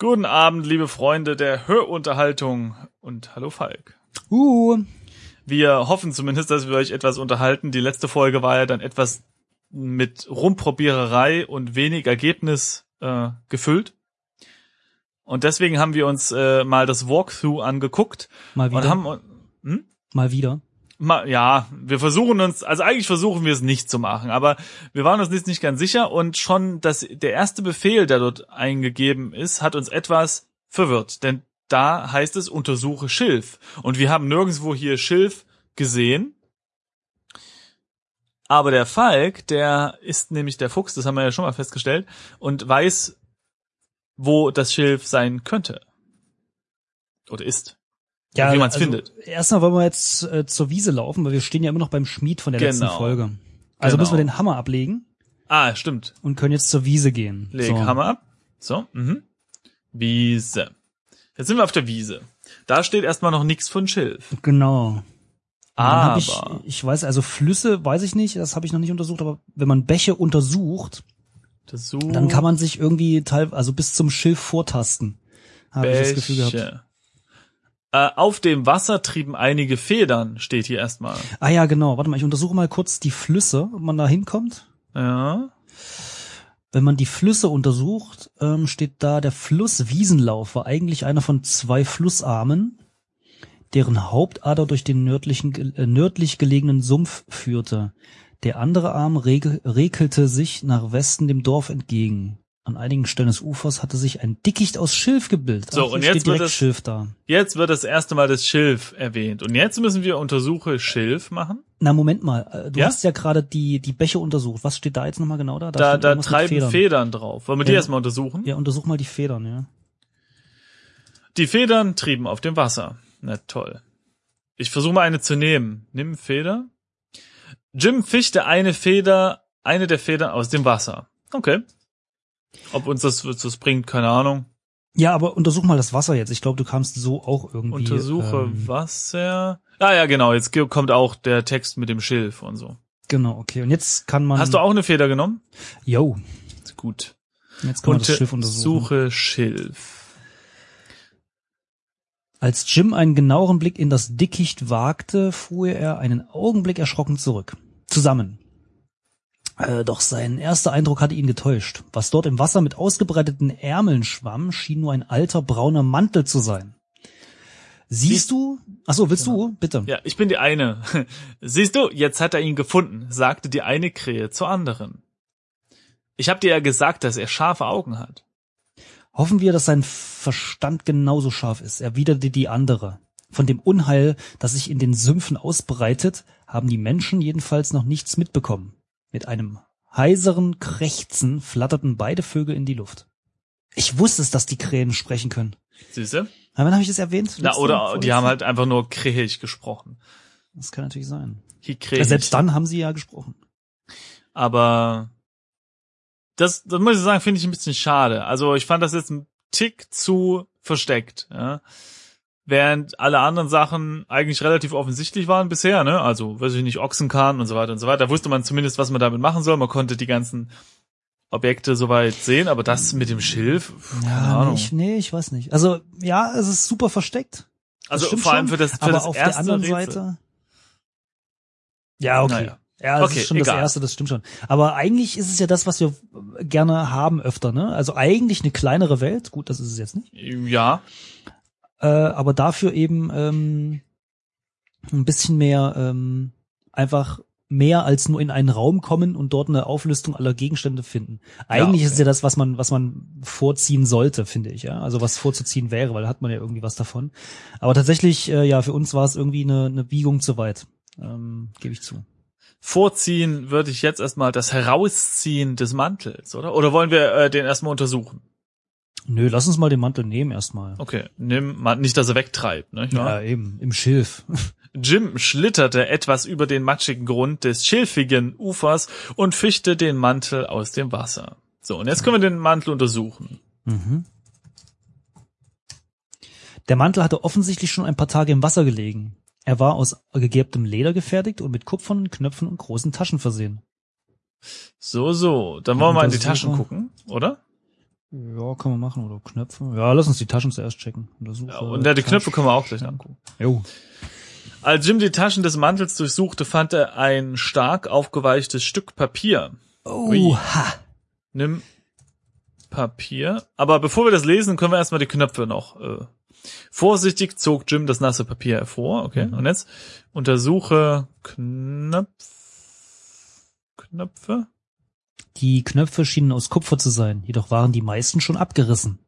Guten Abend, liebe Freunde der Hörunterhaltung und hallo Falk. Uh. Wir hoffen zumindest, dass wir euch etwas unterhalten. Die letzte Folge war ja dann etwas mit Rumprobiererei und wenig Ergebnis äh, gefüllt. Und deswegen haben wir uns äh, mal das Walkthrough angeguckt Mal wieder. und haben hm? Mal wieder. Ja, wir versuchen uns, also eigentlich versuchen wir es nicht zu machen, aber wir waren uns nicht ganz sicher und schon das, der erste Befehl, der dort eingegeben ist, hat uns etwas verwirrt, denn da heißt es untersuche Schilf und wir haben nirgendwo hier Schilf gesehen. Aber der Falk, der ist nämlich der Fuchs, das haben wir ja schon mal festgestellt, und weiß, wo das Schilf sein könnte. Oder ist. Ja, wie man es also, findet. Erstmal wollen wir jetzt äh, zur Wiese laufen, weil wir stehen ja immer noch beim Schmied von der letzten Genau. Folge. Also Genau. müssen wir den Hammer ablegen Ah, stimmt. und können jetzt zur Wiese gehen. Leg so. Hammer ab. So, mhm. Wiese. Jetzt sind wir auf der Wiese. Da steht erstmal noch nichts von Schilf. Genau. Aber ich, ich weiß, also Flüsse weiß ich nicht, das habe ich noch nicht untersucht, aber wenn man Bäche untersucht, so dann kann man sich irgendwie teil, also bis zum Schilf vortasten. Habe ich das Gefühl gehabt. Äh, auf dem Wasser trieben einige Federn, steht hier erstmal. Ah ja, genau. Warte mal, ich untersuche mal kurz die Flüsse, ob man da hinkommt. Ja. Wenn man die Flüsse untersucht, ähm, steht da, der Fluss Wiesenlauf war eigentlich einer von zwei Flussarmen, deren Hauptader durch den nördlichen, äh, nördlich gelegenen Sumpf führte. Der andere Arm regel, rekelte sich nach Westen dem Dorf entgegen. An einigen Stellen des Ufers hatte sich ein Dickicht aus Schilf gebildet. So, hier und jetzt wird es- Schilf da. Jetzt wird das erste Mal das Schilf erwähnt. Und jetzt müssen wir untersuche Schilf machen. Na, Moment mal. äh, Du Ja? hast ja gerade die, die Bäche untersucht. Was steht da jetzt nochmal genau da? Da, da mit treiben Federn. Federn. drauf. Wollen wir die Ja. erstmal untersuchen? Ja, untersuch mal die Federn, ja. Die Federn trieben auf dem Wasser. Na toll. Ich versuche mal eine zu nehmen. Nimm Feder. Jim fischte eine Feder, eine der Federn aus dem Wasser. Okay. Ob uns das, das bringt, keine Ahnung. Ja, aber untersuch mal das Wasser jetzt. Ich glaube, du kamst so auch irgendwie. Untersuche ähm, Wasser. Ah ja, genau. Jetzt kommt auch der Text mit dem Schilf und so. Genau, okay. Und jetzt kann man. Hast du auch eine Feder genommen? Jo, Gut. jetzt kann man das Schiff untersuchen. Untersuche Schilf. Als Jim einen genaueren Blick in das Dickicht wagte, fuhr er einen Augenblick erschrocken zurück. Zusammen. Äh, doch sein erster Eindruck hatte ihn getäuscht. Was dort im Wasser mit ausgebreiteten Ärmeln schwamm, schien nur ein alter brauner Mantel zu sein. Siehst du? Ach so, willst du? Bitte. Ja, ich bin die eine. Siehst du, jetzt hat er ihn gefunden, sagte die eine Krähe zur anderen. Ich hab dir ja gesagt, dass er scharfe Augen hat. Hoffen wir, dass sein Verstand genauso scharf ist, erwiderte die andere. Von dem Unheil, das sich in den Sümpfen ausbreitet, haben die Menschen jedenfalls noch nichts mitbekommen. Mit einem heiseren Krächzen flatterten beide Vögel in die Luft. Ich wusste es, dass die Krähen sprechen können. Siehst du? Aber wann habe ich das erwähnt? Na, oder die haben halt einfach nur krähig gesprochen. Das kann natürlich sein. Hi krähig. Selbst dann haben sie ja gesprochen. Aber das, das muss ich sagen, finde ich ein bisschen schade. Also ich fand das jetzt ein Tick zu versteckt. Ja? Während alle anderen Sachen eigentlich relativ offensichtlich waren bisher, ne? Also, weiß ich nicht, Ochsenkahn und so weiter und so weiter. Da wusste man zumindest, was man damit machen soll. Man konnte die ganzen Objekte soweit sehen, aber das mit dem Schilf, keine Ja, Ahnung. nee, ich, nee, ich weiß nicht. Also, ja, es ist super versteckt. Das also vor allem für das, für aber das auf erste der anderen Rätsel. Seite. Ja, okay. Naja. Ja, das Okay, ist schon egal. das erste, das stimmt schon. Aber eigentlich ist es ja das, was wir gerne haben öfter, ne? Also eigentlich eine kleinere Welt. Gut, das ist es jetzt nicht. Ja, Äh, aber dafür eben ähm, ein bisschen mehr ähm, einfach mehr als nur in einen Raum kommen und dort eine Auflistung aller Gegenstände finden. Eigentlich okay. ist ja das, was man, was man vorziehen sollte, finde ich, ja. Also was vorzuziehen wäre, weil da hat man ja irgendwie was davon. Aber tatsächlich, äh, ja, für uns war es irgendwie eine, eine Biegung zu weit. Ähm, Gebe ich zu. vorziehen würde ich jetzt erstmal das Herausziehen des Mantels, oder? Oder wollen wir äh, den erstmal untersuchen? Nö, lass uns mal den Mantel nehmen erstmal. Okay, nimm mal nicht, dass er wegtreibt, ne? Ja, eben, im Schilf. Jim schlitterte etwas über den matschigen Grund des schilfigen Ufers und fischte den Mantel aus dem Wasser. So, und jetzt können wir den Mantel untersuchen. Mhm. Der Mantel hatte offensichtlich schon ein paar Tage im Wasser gelegen. Er war aus gegerbtem Leder gefertigt und mit kupfernen Knöpfen und großen Taschen versehen. So, so, dann wollen wir mal in die. Taschen gucken, oder? Ja, kann man machen. Oder Knöpfe. Ja, lass uns die Taschen zuerst checken. Untersuche, Ja, und ja, die Knöpfe können wir auch gleich angucken. Jo. Als Jim die Taschen des Mantels durchsuchte, fand er ein stark aufgeweichtes Stück Papier. Oha. Nimm Papier. Aber bevor wir das lesen, können wir erstmal die Knöpfe noch. Äh, vorsichtig zog Jim das nasse Papier hervor. Okay. Mhm. Und jetzt untersuche Knöpf Knöpfe. Die Knöpfe schienen aus Kupfer zu sein, jedoch waren die meisten schon abgerissen.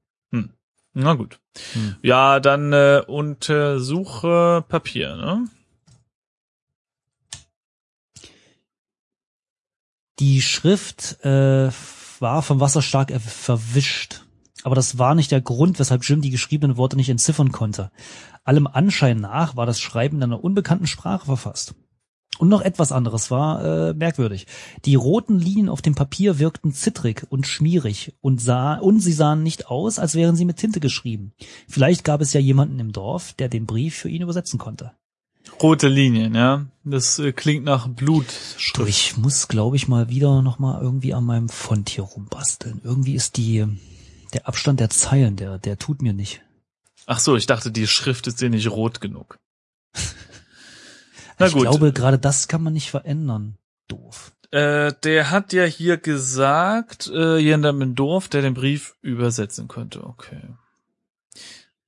Na gut. Hm. Ja, dann äh, untersuche Papier, ne? Die Schrift äh, war vom Wasser stark er- verwischt. Aber das war nicht der Grund, weshalb Jim die geschriebenen Worte nicht entziffern konnte. Allem Anschein nach war das Schreiben in einer unbekannten Sprache verfasst. Und noch etwas anderes war äh, merkwürdig. Die roten Linien auf dem Papier wirkten zittrig und schmierig und sah und sie sahen nicht aus, als wären sie mit Tinte geschrieben. Vielleicht gab es ja jemanden im Dorf, der den Brief für ihn übersetzen konnte. Rote Linien, ja. Das äh, klingt nach Du, Blutschrift. ich muss, glaube ich, mal wieder noch mal irgendwie an meinem Font hier rumbasteln. Irgendwie ist die der Abstand der Zeilen, der der tut mir nicht. Ach so, ich dachte, die Schrift ist dir nicht rot genug. Na ich gut. glaube, gerade das kann man nicht verändern. Doof. Äh, der hat ja hier gesagt, äh, jemand im Dorf, der den Brief übersetzen könnte. Okay.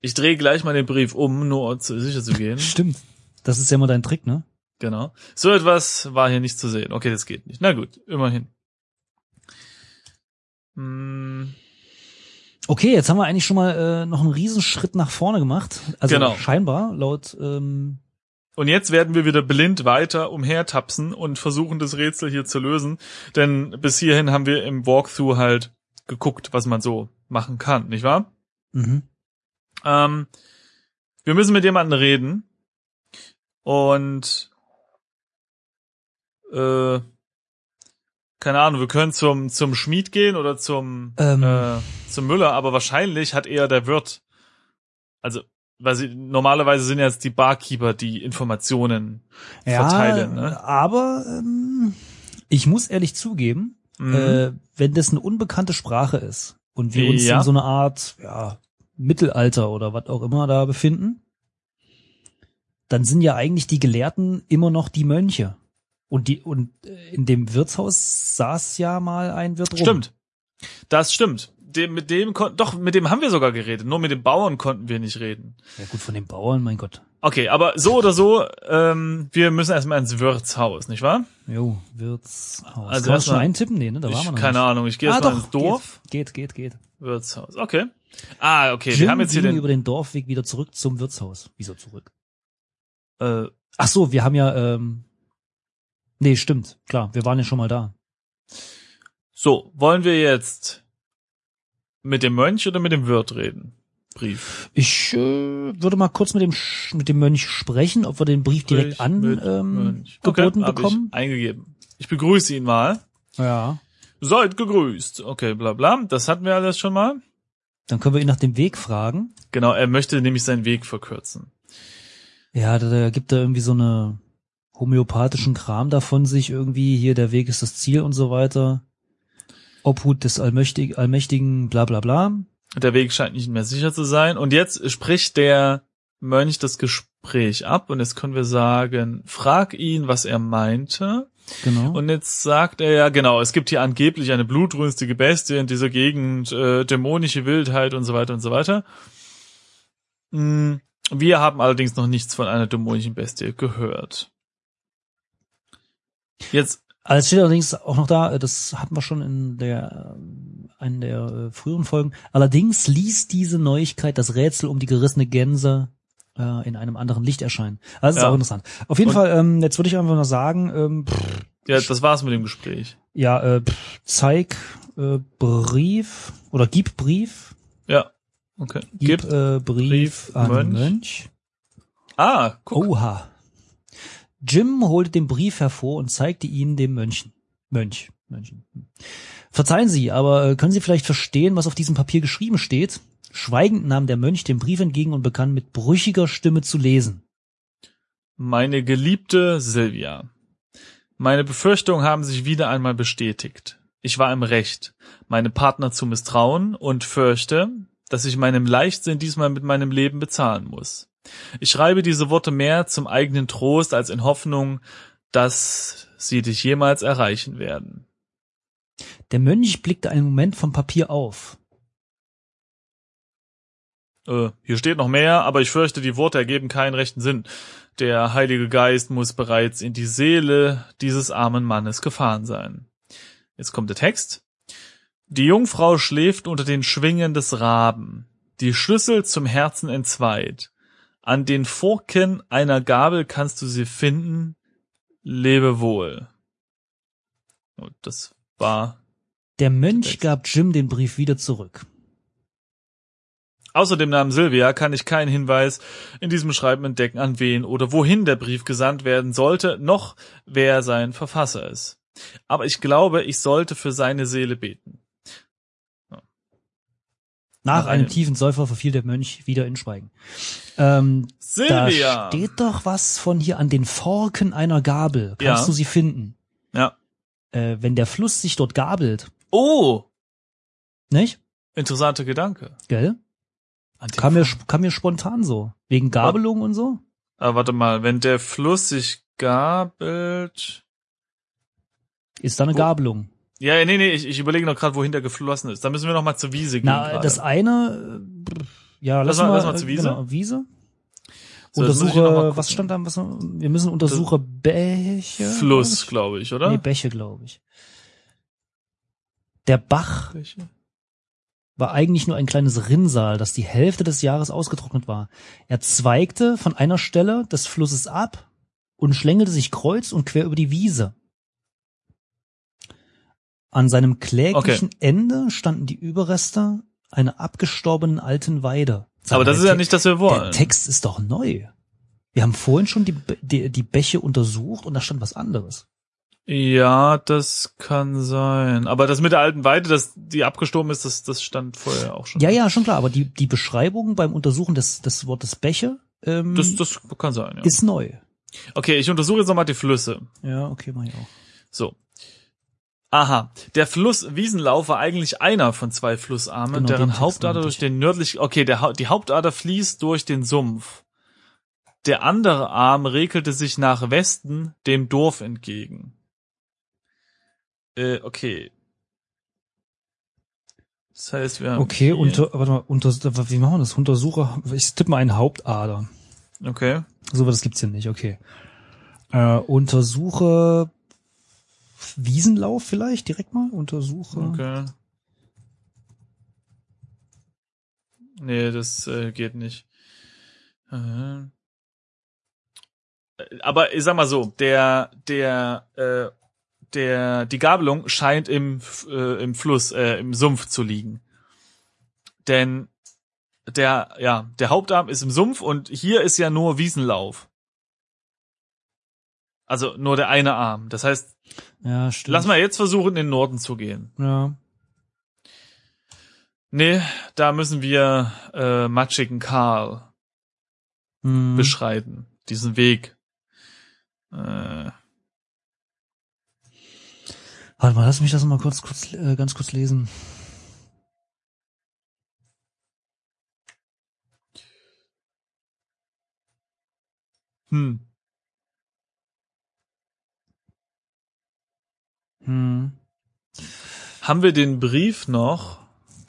Ich drehe gleich mal den Brief um, nur um sicher zu gehen. Stimmt. Das ist ja immer dein Trick, ne? genau. So etwas war hier nicht zu sehen. Okay, das geht nicht. Na gut, immerhin. Hm, Okay, jetzt haben wir eigentlich schon mal äh, noch einen Riesenschritt nach vorne gemacht. Also Genau. scheinbar laut ähm, Und jetzt werden wir wieder blind weiter umhertapsen und versuchen, das Rätsel hier zu lösen. Denn bis hierhin haben wir im Walkthrough halt geguckt, was man so machen kann, nicht wahr? mhm. Ähm, wir müssen mit jemandem reden. Und äh, keine Ahnung, wir können zum zum Schmied gehen oder zum Ähm. äh, zum Müller, aber wahrscheinlich hat eher der Wirt, also weil sie normalerweise sind ja jetzt die Barkeeper, die Informationen ja, verteilen. Ne? aber ähm, ich muss ehrlich zugeben, Mhm. äh, wenn das eine unbekannte Sprache ist und wir uns Ja. in so einer Art ja, Mittelalter oder was auch immer da befinden, dann sind ja eigentlich die Gelehrten immer noch die Mönche. Und die und äh, in dem Wirtshaus saß ja mal ein Wirt rum. Stimmt. Das stimmt. Dem, mit dem doch, mit dem haben wir sogar geredet. Nur mit dem Bauern konnten wir nicht reden. Ja gut, von den Bauern, mein Gott. Okay, aber so oder so, ähm, wir müssen erstmal ins Wirtshaus, nicht wahr? Jo, Wirtshaus. Also Kann man erstmal- schon eintippen? Nee, ne? Da waren ich, wir noch keine nicht. Ahnung, ich gehe ah, erstmal doch, ins Dorf. Geht, geht, geht. Wirtshaus. Okay. Ah, okay, Jim wir haben jetzt hier den. über den Dorfweg wieder zurück zum Wirtshaus. Wieso zurück? Äh, Ach so, wir haben ja, ähm, nee, stimmt, klar, wir waren ja schon mal da. So, wollen wir jetzt mit dem Mönch oder mit dem Wirt reden? Brief. Ich äh, würde mal kurz mit dem Sch mit dem Mönch sprechen, ob wir den Brief direkt Sprich an mit ähm, okay, bekommen. Ich eingegeben. Ich begrüße ihn mal. Ja. Seid gegrüßt. Okay, bla bla. Das hatten wir alles schon mal. Dann können wir ihn nach dem Weg fragen. Genau, er möchte nämlich seinen Weg verkürzen. Ja, da, da gibt er irgendwie so eine homöopathischen Kram davon sich irgendwie, hier der Weg ist das Ziel und so weiter. Obhut des Allmächtig Allmächtigen, bla bla bla. Der Weg scheint nicht mehr sicher zu sein. Und jetzt spricht der Mönch das Gespräch ab. Und jetzt können wir sagen, frag ihn, was er meinte. Genau. Und jetzt sagt er ja, genau, es gibt hier angeblich eine blutrünstige Bestie in dieser Gegend, äh, dämonische Wildheit und so weiter und so weiter. Mm, Wir haben allerdings noch nichts von einer dämonischen Bestie gehört. Jetzt, Also es steht allerdings auch noch da, äh, das hatten wir schon in der ähm, einen der äh, früheren Folgen. Allerdings ließ diese Neuigkeit das Rätsel um die gerissene Gänse äh, in einem anderen Licht erscheinen. Also das ist Ja. auch interessant. Auf jeden Und- Fall, ähm, jetzt würde ich einfach noch sagen, ähm, pff, ja, das war's mit dem Gespräch. ja, äh, pff, zeig äh, Brief oder gib Brief, Ja, okay. gib Gib. äh, Brief, Brief, an Mönch. Mönch. Ah, guck. Oha. Jim holte den Brief hervor und zeigte ihn dem Mönchen. Mönch. Mönchen. Verzeihen Sie, aber äh, können Sie vielleicht verstehen, was auf diesem Papier geschrieben steht? Schweigend nahm der Mönch den Brief entgegen und begann mit brüchiger Stimme zu lesen. Meine geliebte Silvia. Meine Befürchtungen haben sich wieder einmal bestätigt. ich war im Recht, meine Partner zu misstrauen und fürchte, dass ich meinem Leichtsinn diesmal mit meinem Leben bezahlen muss. Ich schreibe diese Worte mehr zum eigenen Trost als in Hoffnung, dass sie dich jemals erreichen werden. Der Mönch blickte einen Moment vom Papier auf. Äh, hier steht noch mehr, aber ich fürchte, die Worte ergeben keinen rechten Sinn. Der Heilige Geist muss bereits in die Seele dieses armen Mannes gefahren sein. Jetzt kommt der Text. Die Jungfrau schläft unter den Schwingen des Raben, die Schlüssel zum Herzen entzweit. An den Forken einer Gabel kannst du sie finden. Lebe wohl. Und das war. Der Mönch gab Jim den Brief wieder zurück. Außer dem Namen Sylvia kann ich keinen Hinweis in diesem Schreiben entdecken, an wen oder wohin der Brief gesandt werden sollte, noch wer sein Verfasser ist. Aber ich glaube, ich sollte für seine Seele beten. Nach einem tiefen Seufzer verfiel der Mönch wieder in Schweigen. Ähm, Silvia! Da steht doch was von hier an den Forken einer Gabel. Kannst Ja. du sie finden? Ja. Äh, wenn der Fluss sich dort gabelt, Oh, nicht? interessanter Gedanke. Gell? Kam mir, kam mir spontan so. Wegen Gabelung und so? Aber warte mal, wenn der Fluss sich gabelt. Ist da eine Wo- Gabelung? Ja, nee, nee, ich, ich überlege noch gerade, wohin der geflossen ist. Da müssen wir noch mal zur Wiese gehen. Na, gerade. das eine, äh, ja, lass, Lass mal- lass mal zur Wiese. Genau, Wiese. So, jetzt muss ich noch mal Untersuche, gucken. was stand da? Was, wir müssen Untersuche Bäche. Fluss, glaube ich, oder? Nee, Bäche, glaube ich. Der Bach Welche? war eigentlich nur ein kleines Rinnsal, das die Hälfte des Jahres ausgetrocknet war. Er zweigte von einer Stelle des Flusses ab und schlängelte sich kreuz und quer über die Wiese. An seinem kläglichen Ende standen die Überreste einer abgestorbenen alten Weide. Sag Aber das ist der ja nicht, dass wir Der wollen. Text ist doch neu. Wir haben vorhin schon die, die, die Bäche untersucht und da stand was anderes. Ja, das kann sein. Aber das mit der alten Weide, dass die abgestorben ist, das, das stand vorher auch schon. Ja, ja, schon klar, aber die, die Beschreibung beim Untersuchen des, des Wortes Bäche ähm, Das, das kann sein, ja. ist neu. Okay, ich untersuche jetzt nochmal die Flüsse. Ja, okay, mach ich auch. So. Aha, der Fluss Wiesenlauf war eigentlich einer von zwei Flussarmen, Genau, deren Hauptader durch den nördlich, okay, der, die Hauptader fließt durch den Sumpf. Der andere Arm regelte sich nach Westen dem Dorf entgegen. Äh, okay. Das heißt, wir haben Okay, unter, warte mal, unter, wie machen wir das? Untersucher, ich tippe mal einen Hauptader. Okay. So was gibt's hier nicht, okay. Äh, untersuche Wiesenlauf vielleicht direkt mal? Untersuche. Okay. Nee, das äh, geht nicht. Äh. Aber ich sag mal so, der, der, äh, der, die Gabelung scheint im, äh, im Fluss, äh, im Sumpf zu liegen. Denn der, ja, der Hauptarm ist im Sumpf und hier ist ja nur Wiesenlauf. Also nur der eine Arm. Das heißt, Ja, lass mal jetzt versuchen, in den Norden zu gehen. Ja. Nee, da müssen wir äh, matschigen Karl Hm. beschreiten. Diesen Weg. Äh, Warte mal, lass mich das mal kurz, kurz äh, ganz kurz lesen. hm. Hm. Haben wir den Brief noch?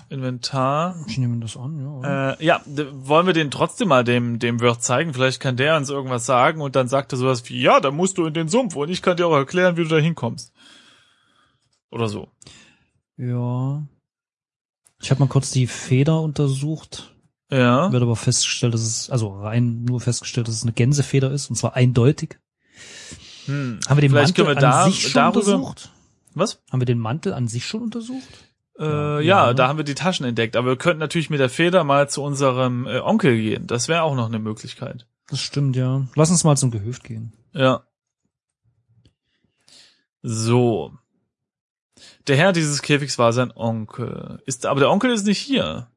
Inventar. Ich nehme das an, ja. Äh, ja, wollen wir den trotzdem mal dem, dem Wirt zeigen? Vielleicht kann der uns irgendwas sagen und dann sagt er sowas wie, ja, da musst du in den Sumpf und ich kann dir auch erklären, wie du da hinkommst. Oder so. ja. Ich habe mal kurz die Feder untersucht. Ja. Wird aber festgestellt, dass es, also rein nur festgestellt, dass es eine Gänsefeder ist, und zwar eindeutig. Hm. Haben wir den Vielleicht Mantel können wir da- an sich schon darüber- untersucht? Was? Haben wir den Mantel an sich schon untersucht? Äh, Ja, ja, da haben wir die Taschen entdeckt. Aber wir könnten natürlich mit der Feder mal zu unserem äh, Onkel gehen. Das wäre auch noch eine Möglichkeit. Das stimmt, ja. Lass uns mal zum Gehöft gehen. Ja. So. Der Herr dieses Käfigs war sein Onkel. Ist, aber der Onkel ist nicht hier.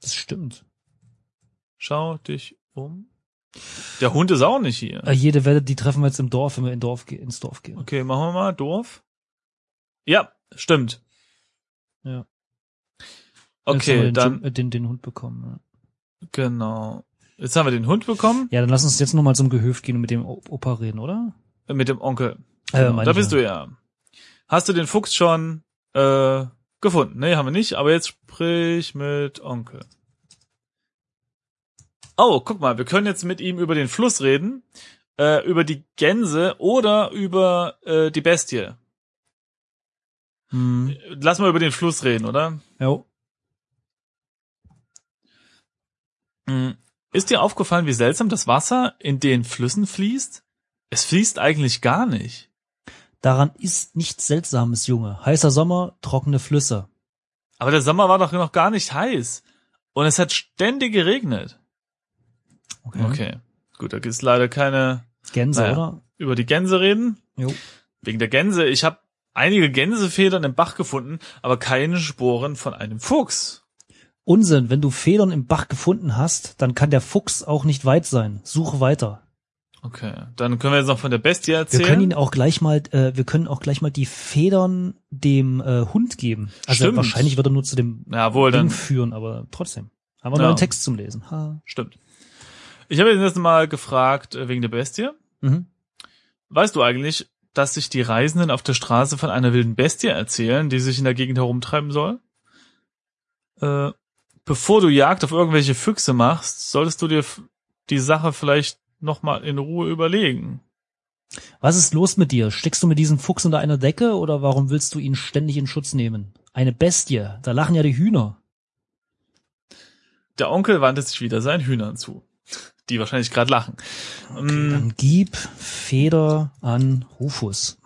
Das stimmt. Schau dich um. Der Hund ist auch nicht hier. Äh, jede Wette, die treffen wir jetzt im Dorf, wenn wir in Dorf ins Dorf gehen. Okay, machen wir mal Dorf. Ja, stimmt. Ja. Okay, den, dann, Jim- äh, den, den Hund bekommen. Ja. genau. Jetzt haben wir den Hund bekommen ja, dann lass uns jetzt nochmal zum Gehöft gehen und mit dem Opa reden, oder? äh, mit dem Onkel. Äh, Genau, da bist ja. du ja. Hast du den Fuchs schon äh, gefunden? Nee, haben wir nicht, aber jetzt sprich mit Onkel. Oh, guck mal, wir können jetzt mit ihm über den Fluss reden, äh, über die Gänse oder über äh, die Bestie. Hm. Lass mal über den Fluss reden, oder? Jo. Mhm. Ist dir aufgefallen, wie seltsam das Wasser in den Flüssen fließt? Es fließt eigentlich gar nicht. Daran ist nichts Seltsames, Junge. Heißer Sommer, trockene Flüsse. Aber der Sommer war doch noch gar nicht heiß. Und es hat ständig geregnet. Okay. Gut, da gibt's leider keine Gänse, Naja. oder? über die Gänse reden. Jo. Wegen der Gänse. Ich habe einige Gänsefedern im Bach gefunden, aber keine Sporen von einem Fuchs. Unsinn, wenn du Federn im Bach gefunden hast, dann kann der Fuchs auch nicht weit sein. Suche weiter. Okay, dann können wir jetzt noch von der Bestie erzählen. Wir können ihn auch gleich mal, äh, wir können auch gleich mal die Federn dem äh, Hund geben. Also Stimmt. wahrscheinlich wird er nur zu dem ja, wohl, Ding dann führen, aber trotzdem. Haben wir Ja. noch einen Text zum Lesen. Ha. stimmt. Ich habe jetzt mal gefragt äh, wegen der Bestie. Mhm. Weißt du eigentlich, dass sich die Reisenden auf der Straße von einer wilden Bestie erzählen, die sich in der Gegend herumtreiben soll? Äh, bevor du Jagd auf irgendwelche Füchse machst, solltest du dir die Sache vielleicht noch mal in Ruhe überlegen. Was ist los mit dir? Steckst du mit diesem Fuchs unter einer Decke oder warum willst du ihn ständig in Schutz nehmen? Eine Bestie, da lachen ja die Hühner. Der Onkel wandte sich wieder seinen Hühnern zu, die wahrscheinlich gerade lachen. Mm, Dann gib Feder an Rufus.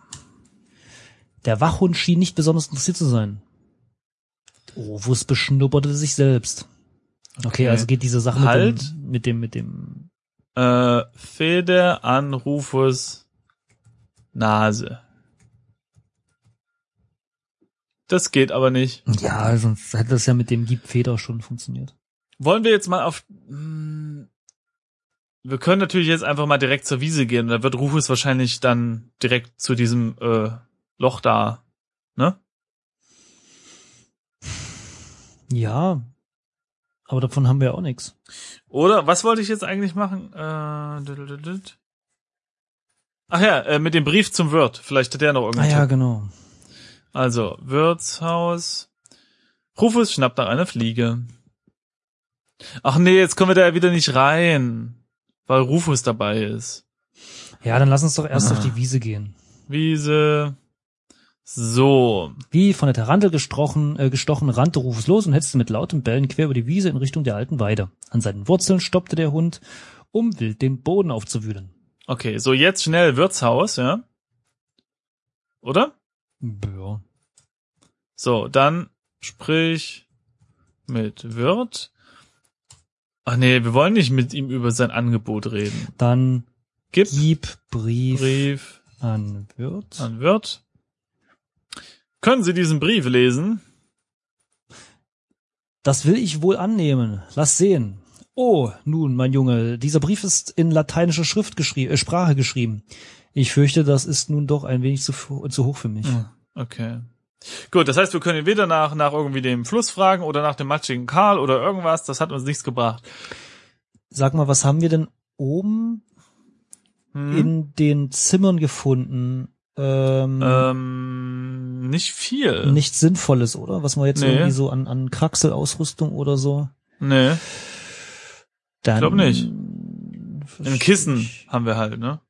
Der Wachhund schien nicht besonders interessiert zu sein. Rufus beschnupperte sich selbst. Okay, Okay. also geht diese Sache mit, Halt. dem, mit dem, mit dem, äh, Feder an Rufus Nase. Das geht aber nicht. ja, sonst hätte das ja mit dem Gib Feder schon funktioniert. Wollen wir jetzt mal auf. Hm, Wir können natürlich jetzt einfach mal direkt zur Wiese gehen. Da wird Rufus wahrscheinlich dann direkt zu diesem äh, Loch da. Ne? Ja, aber davon haben wir ja auch nichts. Oder was wollte ich jetzt eigentlich machen? Äh. Ach ja, äh, mit dem Brief zum Wirt. Vielleicht hat der noch Ah irgendeinen ja, Tipp. genau. Also, Wirtshaus. Rufus schnappt nach einer Fliege. Ach nee, jetzt kommen wir da wieder nicht rein. Weil Rufus dabei ist. Ja, dann lass uns doch erst Ah. auf die Wiese gehen. Wiese. So. Wie von der Tarantel gestochen, äh, gestochen, rannte Rufus los und hetzte mit lautem Bellen quer über die Wiese in Richtung der alten Weide. An seinen Wurzeln stoppte der Hund, um wild den Boden aufzuwühlen. Okay, so jetzt schnell Wirtshaus, ja? Oder? Ja. So, dann sprich mit Wirt. Ach nee, wir wollen nicht mit ihm über sein Angebot reden. Dann Gib gib Brief, Brief an Wirt. an Wirt. Können Sie diesen Brief lesen? Das will ich wohl annehmen. Lass sehen. Oh, nun, mein Junge, dieser Brief ist in lateinischer Schrift geschrieben, äh, Sprache geschrieben. Ich fürchte, das ist nun doch ein wenig zu, zu hoch für mich. Okay. Gut, das heißt, wir können ihn weder nach, nach irgendwie dem Fluss fragen oder nach dem matschigen Karl oder irgendwas. Das hat uns nichts gebracht. Sag mal, was haben wir denn oben Hm? in den Zimmern gefunden? Ähm, ähm, nicht viel. nichts Sinnvolles, oder? Was wir jetzt Nee. irgendwie so an, an Kraxelausrüstung oder so. Nee, Dann, glaub nicht. ein Kissen haben wir halt, ne?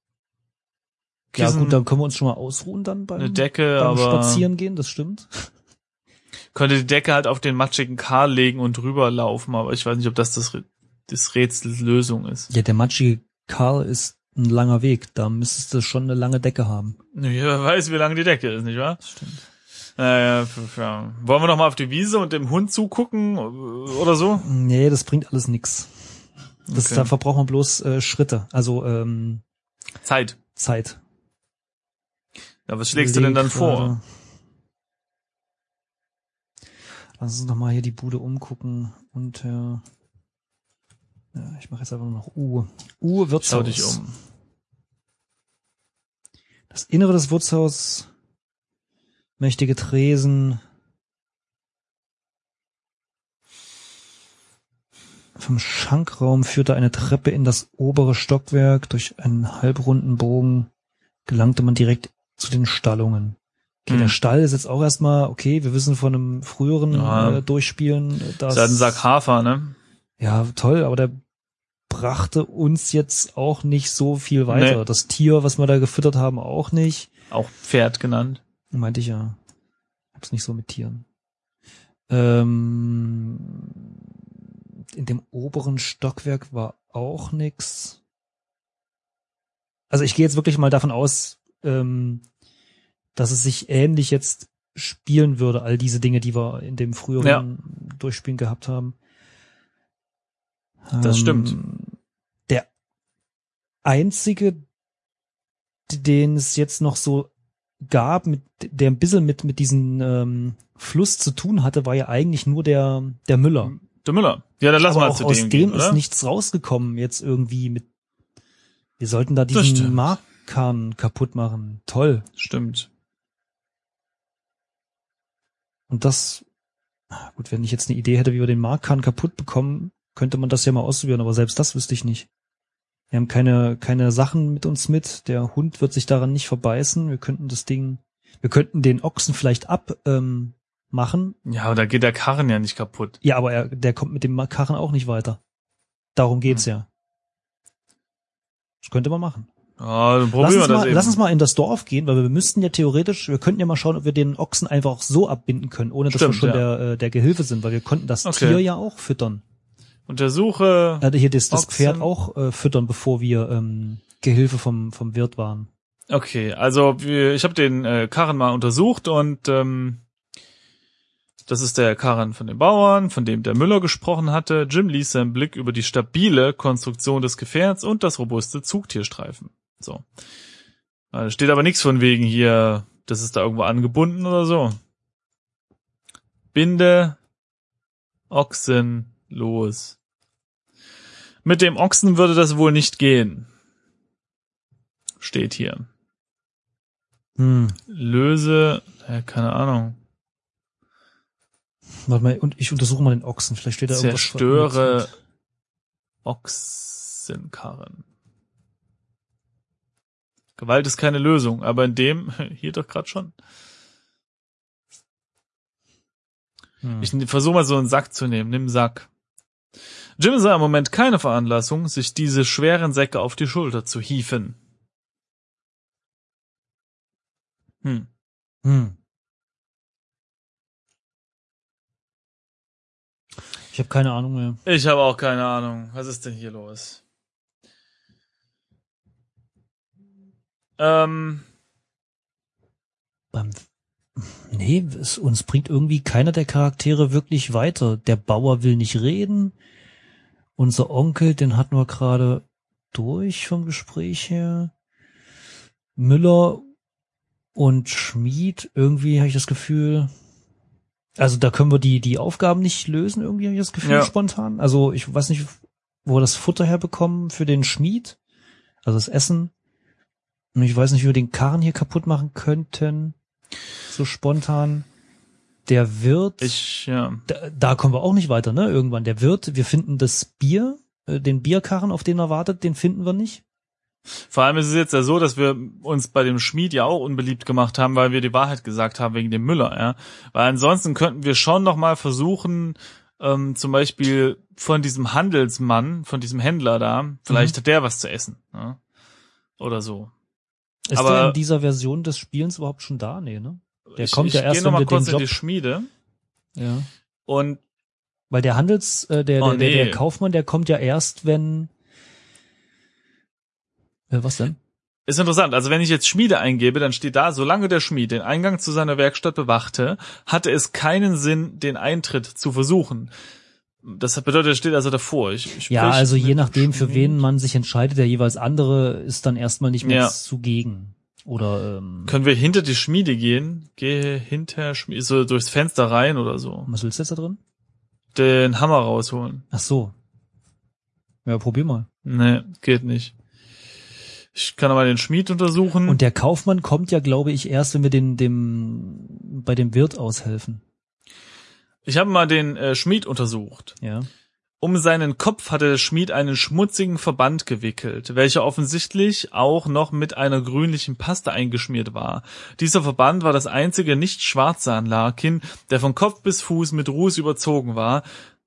Ja gut, dann können wir uns schon mal ausruhen dann beim, eine Decke, beim aber Spazieren gehen, das stimmt. könnte die Decke halt auf den matschigen Karl legen und drüber laufen, aber ich weiß nicht, ob das das, das Rätsels Lösung ist. Ja, der matschige Karl ist ein langer Weg. Da müsstest du schon eine lange Decke haben. Wer weiß, wie lang die Decke ist, nicht wahr? Stimmt. Naja, ja. Wollen wir noch mal auf die Wiese und dem Hund zugucken äh, oder so? Nee, das bringt alles nix. Das, Okay. Da verbraucht man bloß äh, Schritte, also ähm, Zeit. Zeit. Ja, was schlägst du denn dann vor? Lass uns noch mal hier die Bude umgucken und äh, ja, ich mache jetzt einfach nur noch U. U Schau Wirtshaus. dich um. Das Innere des Wirtshaus mächtige Tresen. Vom Schankraum führte eine Treppe in das obere Stockwerk. Durch einen halbrunden Bogen gelangte man direkt zu den Stallungen. Okay, Hm. der Stall ist jetzt auch erstmal, okay, wir wissen von einem früheren Ja. äh, Durchspielen, dass... Das ist halt ein Sack Hafer, ne? Ja, toll, aber der brachte uns jetzt auch nicht so viel weiter. Nee. Das Tier, was wir da gefüttert haben, auch nicht. Auch Pferd genannt. Meinte ich ja. Hab's nicht so mit Tieren. Ähm, in dem oberen Stockwerk war auch nix. Also ich gehe jetzt wirklich mal davon aus, ähm, dass es sich ähnlich jetzt spielen würde, all diese Dinge, die wir in dem früheren Durchspielen gehabt haben. Das stimmt. Ähm, Der einzige, den es jetzt noch so gab, mit, der ein bisschen mit, mit diesem ähm, Fluss zu tun hatte, war ja eigentlich nur der, der Müller. Der Müller. Ja, dann lass Aber mal auch zu aus dem dem gehen, ist nichts rausgekommen jetzt irgendwie mit. Wir sollten da diesen stimmt. Markan kaputt machen. Toll. Stimmt. Und das, ah, gut, wenn ich jetzt eine Idee hätte, wie wir den Markan kaputt bekommen, könnte man das ja mal ausprobieren, aber selbst das wüsste ich nicht. Wir haben keine, keine Sachen mit uns mit. Der Hund wird sich daran nicht verbeißen. Wir könnten das Ding, wir könnten den Ochsen vielleicht ab, ähm, machen. Ja, aber da geht der Karren ja nicht kaputt. Ja, aber er, der kommt mit dem Karren auch nicht weiter. Darum geht's Hm. ja. Das könnte man machen. Ja, dann Lass probieren uns, wir das mal, eben. lass uns mal in das Dorf gehen, weil wir müssten ja theoretisch, wir könnten ja mal schauen, ob wir den Ochsen einfach auch so abbinden können, ohne dass Stimmt, wir schon ja. der, äh, der Gehilfe sind, weil wir konnten das Okay. Tier ja auch füttern. Untersuche. Er hatte hier das, das. Pferd auch äh, füttern, bevor wir ähm, Gehilfe vom, vom Wirt waren. Okay, also wir, ich habe den äh, Karren mal untersucht und ähm, das ist der Karren von den Bauern, von dem der Müller gesprochen hatte. Jim ließ seinen Blick über die stabile Konstruktion des Gefährts und das robuste Zugtier streifen. So. Da steht aber nichts von wegen hier, das ist da irgendwo angebunden oder so. Binde Ochsen los. Mit dem Ochsen würde das wohl nicht gehen. Steht hier. Hm. Löse, äh, keine Ahnung. Warte mal, und ich untersuche mal den Ochsen. Vielleicht steht da irgendwas. Zerstöre Ochsenkarren. Gewalt ist keine Lösung, aber in dem, hier doch gerade schon. Hm. Ich versuche mal so einen Sack zu nehmen. Nimm einen Sack. Jim sah im Moment keine Veranlassung, sich diese schweren Säcke auf die Schulter zu hieven. Hm. Hm. Ich habe keine Ahnung mehr. Ich habe auch keine Ahnung. Was ist denn hier los? Ähm, Beim Nee, es, uns bringt irgendwie keiner der Charaktere wirklich weiter. Der Bauer will nicht reden. Unser Onkel, den hatten wir gerade durch vom Gespräch her. Müller und Schmied, irgendwie habe ich das Gefühl. Also da können wir die, die Aufgaben nicht lösen, irgendwie habe ich das Gefühl, Ja. spontan. Also ich weiß nicht, wo wir das Futter herbekommen für den Schmied. Also das Essen. Und ich weiß nicht, wie wir den Karren hier kaputt machen könnten. So spontan. Der Wirt, ich, ja. da, da kommen wir auch nicht weiter, ne? Irgendwann. Der Wirt, wir finden das Bier, äh, den Bierkarren, auf den er wartet, den finden wir nicht. Vor allem ist es jetzt ja so, dass wir uns bei dem Schmied ja auch unbeliebt gemacht haben, weil wir die Wahrheit gesagt haben wegen dem Müller, ja. Weil ansonsten könnten wir schon noch mal versuchen, ähm, zum Beispiel von diesem Handelsmann, von diesem Händler da, vielleicht hat der was zu essen, ja? oder so. Ist Aber- der in dieser Version des Spielens überhaupt schon da? Nee, ne? Der ich, kommt ich ja erst, wenn wir kurz den in die Job- Schmiede Ja. und Weil der Handels, äh, der, Oh, der, der, der nee. Kaufmann, der kommt ja erst, wenn. Äh, was denn? Ist interessant. Also wenn ich jetzt Schmiede eingebe, dann steht da, solange der Schmied den Eingang zu seiner Werkstatt bewachte, hatte es keinen Sinn, den Eintritt zu versuchen. Das bedeutet, er steht also davor. Ich, ich Ja, also je nachdem, für wen man sich entscheidet, der jeweils andere ist dann erstmal nicht mehr Ja. zugegen. Oder ähm, Können wir hinter die Schmiede gehen? Gehe hinter Schmiede, so durchs Fenster rein oder so. was willst du jetzt da drin? Den Hammer rausholen. Ach so. Ja, probier mal. Nee, geht nicht. Ich kann aber den Schmied untersuchen. Und der Kaufmann kommt ja, glaube ich, erst, wenn wir den, dem, bei dem Wirt aushelfen. Ich habe mal den äh, Schmied untersucht. Ja. Um seinen Kopf hatte der Schmied einen schmutzigen Verband gewickelt, welcher offensichtlich auch noch mit einer grünlichen Paste eingeschmiert war. Dieser Verband war das einzige nicht schwarze an Larkin, der von Kopf bis Fuß mit Ruß überzogen war,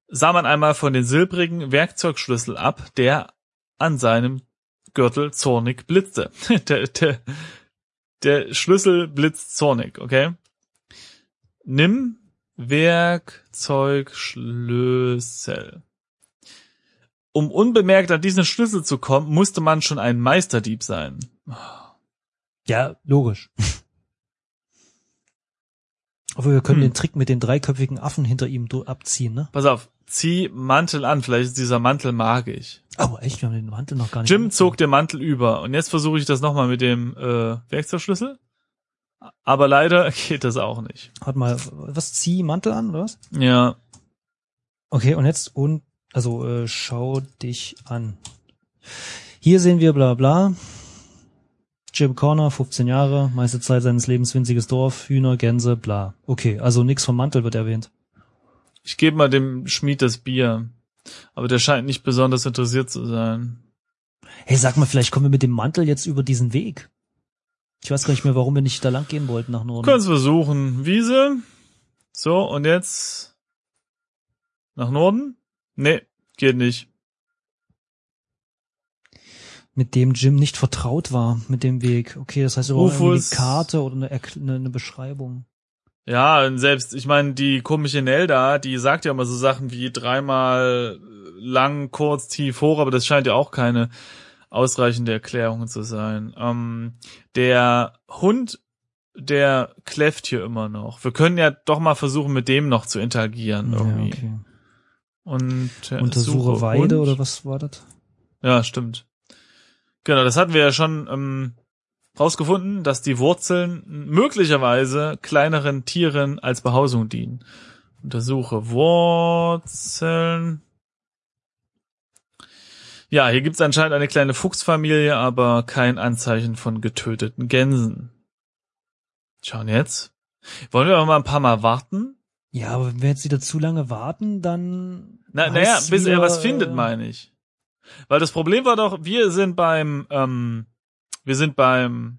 sah man einmal von den silbrigen Werkzeugschlüssel ab, der an seinem Gürtel zornig blitzte. der, der, der Schlüssel blitzt zornig, okay? Nimm Werkzeugschlüssel. Um unbemerkt an diesen Schlüssel zu kommen, musste man schon ein Meisterdieb sein. Ja, logisch. Aber wir können Hm. den Trick mit den dreiköpfigen Affen hinter ihm abziehen, ne? Pass auf, zieh Mantel an, vielleicht ist dieser Mantel magisch. Aber echt, wir haben den Mantel noch gar nicht. Jim zog den Mantel über und jetzt versuche ich das nochmal mit dem äh, Werkzeugschlüssel. Aber leider geht das auch nicht. Warte mal, was zieh Mantel an, oder was? Ja, Okay, und jetzt und also äh, schau dich an. Hier sehen wir bla bla. Jim Corner, 15 Jahre, meiste Zeit seines Lebens winziges Dorf, Hühner, Gänse, bla. Okay, also nix vom Mantel wird erwähnt. ich gebe mal dem Schmied das Bier. Aber der scheint nicht besonders interessiert zu sein. Hey, sag mal, vielleicht kommen wir mit dem Mantel jetzt über diesen Weg. Ich weiß gar nicht mehr, warum wir nicht da lang gehen wollten nach Norden. Können es versuchen. Wiese. So, und jetzt nach Norden? Nee, geht nicht. Mit dem Jim nicht vertraut war, mit dem Weg. Okay, das heißt, wir brauchen irgendwie Rufus- eine Karte oder eine, eine, eine Beschreibung. Ja, und selbst, ich meine, die komische Nelda, die sagt ja immer so Sachen wie dreimal lang, kurz, tief, hoch, aber das scheint ja auch keine ausreichende Erklärung zu sein. Ähm, der Hund, der kläfft hier immer noch. Wir können ja doch mal versuchen, mit dem noch zu interagieren irgendwie. Ja, okay. Und äh, Untersuche suche Weide Hund. oder was war das? Ja, stimmt. Genau, das hatten wir ja schon ähm, rausgefunden, dass die Wurzeln möglicherweise kleineren Tieren als Behausung dienen. Untersuche Wurzeln. Ja, hier gibt's anscheinend eine kleine Fuchsfamilie, aber kein Anzeichen von getöteten Gänsen. Schauen jetzt. Wollen wir mal ein paar Mal warten? Ja, aber wenn wir jetzt wieder zu lange warten, dann. Na, naja, bis er wieder, was findet, äh, meine ich. Weil das Problem war doch, wir sind beim, ähm, wir sind beim,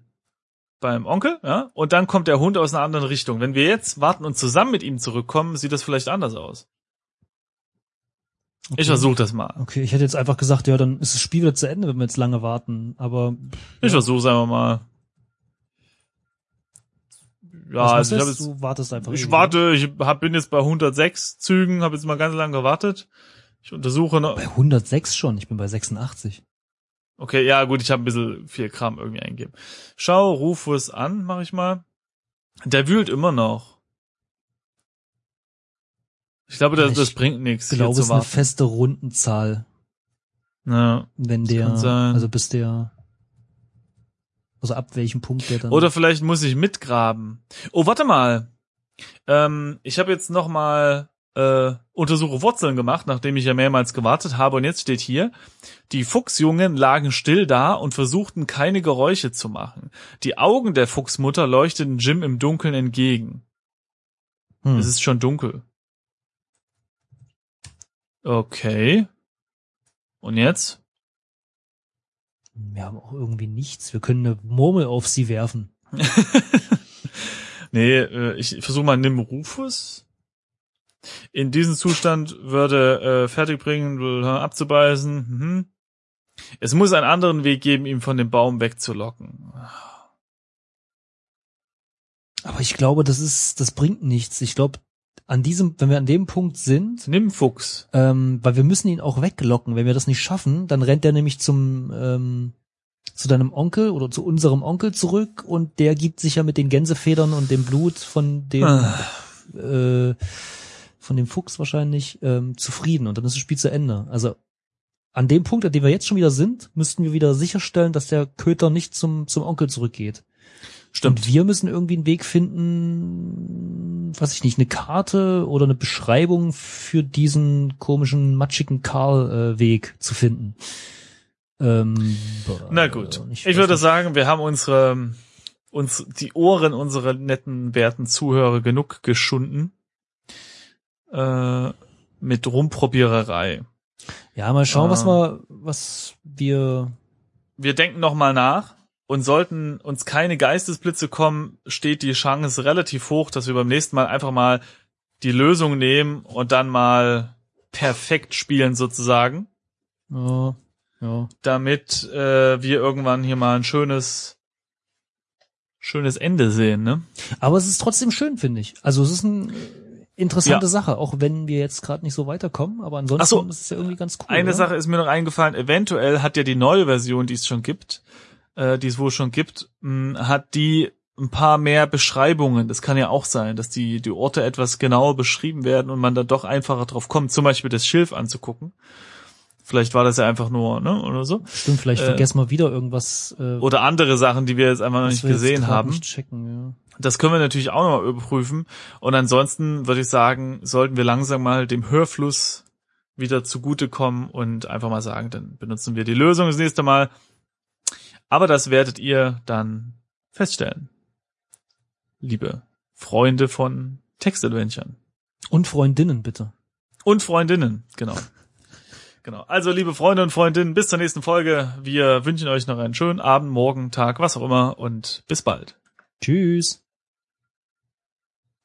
beim Onkel, ja, und dann kommt der Hund aus einer anderen Richtung. Wenn wir jetzt warten und zusammen mit ihm zurückkommen, sieht das vielleicht anders aus. Okay. Ich versuche das mal. Okay, ich hätte jetzt einfach gesagt, ja, dann ist das Spiel wieder zu Ende, wenn wir jetzt lange warten. Aber Ich versuche es einfach mal. Ja, was also ich, jetzt, du wartest einfach. ich ewig, warte, ich hab, bin jetzt bei 106 Zügen, habe jetzt mal ganz lange gewartet. Ich untersuche noch. Bei 106 schon, ich bin bei 86. Okay, ja gut, ich habe ein bisschen viel Kram irgendwie eingegeben. Schau Rufus an, mach ich mal. Der wühlt immer noch. Ich glaube, das, das bringt nichts. Ich glaube, es ist eine feste Rundenzahl, Ja. wenn der, also bis der, also ab welchem Punkt der dann. Oder vielleicht muss ich mitgraben. Oh, warte mal. Ähm, ich habe jetzt noch mal äh, Untersuche Wurzeln gemacht, nachdem ich ja mehrmals gewartet habe. Und jetzt steht hier, die Fuchsjungen lagen still da und versuchten keine Geräusche zu machen. Die Augen der Fuchsmutter leuchteten Jim im Dunkeln entgegen. hm. Es ist schon dunkel. Okay. Und jetzt? Wir haben auch irgendwie nichts. Wir können eine Murmel auf sie werfen. nee, äh, ich versuche mal nimm Rufus. In diesem Zustand würde äh, fertigbringen, abzubeißen. Mhm. Es muss einen anderen Weg geben, ihn von dem Baum wegzulocken. Aber ich glaube, das ist, das bringt nichts. Ich glaube, an diesem, wenn wir an dem Punkt sind, Nimm Fuchs. ähm, weil wir müssen ihn auch weglocken. Wenn wir das nicht schaffen, dann rennt er nämlich zum ähm, zu deinem Onkel oder zu unserem Onkel zurück und der gibt sich ja mit den Gänsefedern und dem Blut von dem Ah. äh, von dem Fuchs wahrscheinlich ähm, zufrieden und dann ist das Spiel zu Ende. Also an dem Punkt, an dem wir jetzt schon wieder sind, müssten wir wieder sicherstellen, dass der Köter nicht zum zum Onkel zurückgeht. Stimmt. Und wir müssen irgendwie einen Weg finden, was ich nicht, eine Karte oder eine Beschreibung für diesen komischen, matschigen Karl-Weg zu finden. Ähm, Na gut. ich Ich weiß würde nicht. sagen, wir haben unsere, uns, die Ohren unserer netten, werten Zuhörer genug geschunden. Äh, mit Rumprobiererei. Ja, mal schauen, was Ähm. wir, was wir, Wir denken nochmal nach und sollten uns keine Geistesblitze kommen, steht die Chance relativ hoch, dass wir beim nächsten Mal einfach mal die Lösung nehmen und dann mal perfekt spielen sozusagen, ja, ja. damit äh, wir irgendwann hier mal ein schönes schönes Ende sehen, ne? Aber es ist trotzdem schön, finde ich. Also es ist eine interessante Ja. Sache, auch wenn wir jetzt gerade nicht so weiterkommen, aber ansonsten so. ist es ja irgendwie ganz cool. Eine oder? Sache ist mir noch eingefallen, eventuell hat ja die neue Version, die es schon gibt, äh, die es wohl schon gibt, mh, hat die ein paar mehr Beschreibungen. Das kann ja auch sein, dass die, die Orte etwas genauer beschrieben werden und man dann doch einfacher drauf kommt, zum Beispiel das Schilf anzugucken. Vielleicht war das ja einfach nur, ne, oder so. Stimmt, vielleicht äh, vergessen wir wieder irgendwas. Äh, Oder andere Sachen, die wir jetzt einfach noch nicht gesehen haben. Nicht checken, Das können wir natürlich auch nochmal überprüfen. Und ansonsten würde ich sagen, sollten wir langsam mal dem Hörfluss wieder zugutekommen und einfach mal sagen, dann benutzen wir die Lösung das nächste Mal. Aber das werdet ihr dann feststellen. Liebe Freunde von Textadventuren. Und Freundinnen, bitte. Und Freundinnen, genau. Genau. Also, liebe Freunde und Freundinnen, bis zur nächsten Folge. Wir wünschen euch noch einen schönen Abend, Morgen, Tag, was auch immer und bis bald. Tschüss.